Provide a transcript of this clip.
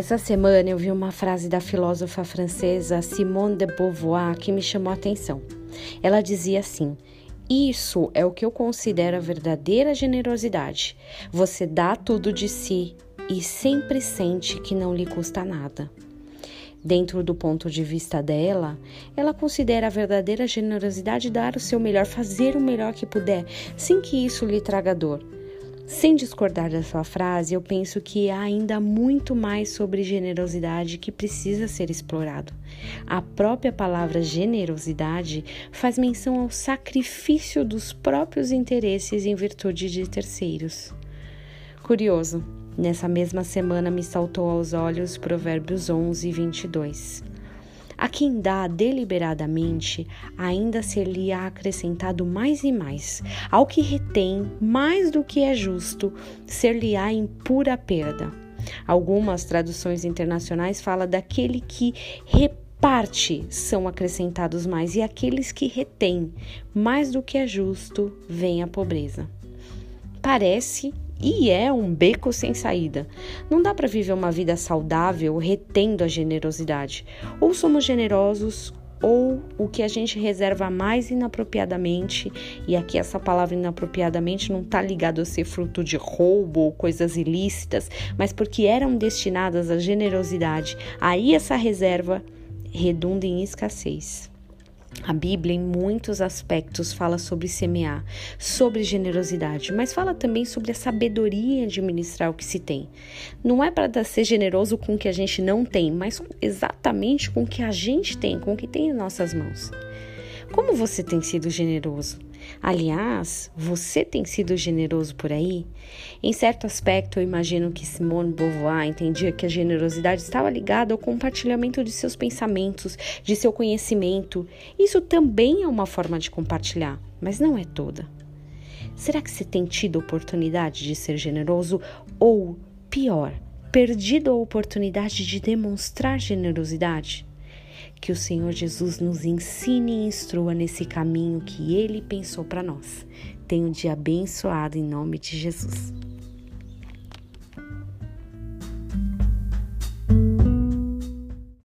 Essa semana eu vi uma frase da filósofa francesa Simone de Beauvoir que me chamou a atenção. Ela dizia assim: Isso é o que eu considero a verdadeira generosidade. Você dá tudo de si e sempre sente que não lhe custa nada. Dentro do ponto de vista dela, ela considera a verdadeira generosidade dar o seu melhor, fazer o melhor que puder, sem que isso lhe traga dor. Sem discordar da sua frase, eu penso que há ainda muito mais sobre generosidade que precisa ser explorado. A própria palavra generosidade faz menção ao sacrifício dos próprios interesses em virtude de terceiros. Curioso, Nessa mesma semana me saltou aos olhos Provérbios 11, 22. A quem dá deliberadamente, ainda ser-lhe-á acrescentado mais e mais. Ao que retém mais do que é justo, ser-lhe-á em pura perda. Algumas traduções internacionais falam daquele que reparte são acrescentados mais, e aqueles que retêm mais do que é justo, vem a pobreza. Parece e é um beco sem saída. Não dá para viver uma vida saudável retendo a generosidade. Ou somos generosos ou o que a gente reserva mais inapropriadamente, e aqui essa palavra inapropriadamente não está ligado a ser fruto de roubo ou coisas ilícitas, mas porque eram destinadas à generosidade. Aí essa reserva redunda em escassez. A Bíblia, em muitos aspectos, fala sobre semear, sobre generosidade, mas fala também sobre a sabedoria de administrar o que se tem. Não é para ser generoso com o que a gente não tem, mas exatamente com o que a gente tem, com o que tem em nossas mãos. Como você tem sido generoso? Aliás, você tem sido generoso por aí? Em certo aspecto, eu imagino que Simone Beauvoir entendia que a generosidade estava ligada ao compartilhamento de seus pensamentos, de seu conhecimento. Isso também é uma forma de compartilhar, mas não é toda. Será que você tem tido oportunidade de ser generoso ou, pior, perdido a oportunidade de demonstrar generosidade? Que o Senhor Jesus nos ensine e instrua nesse caminho que Ele pensou para nós. Tenha um dia abençoado em nome de Jesus.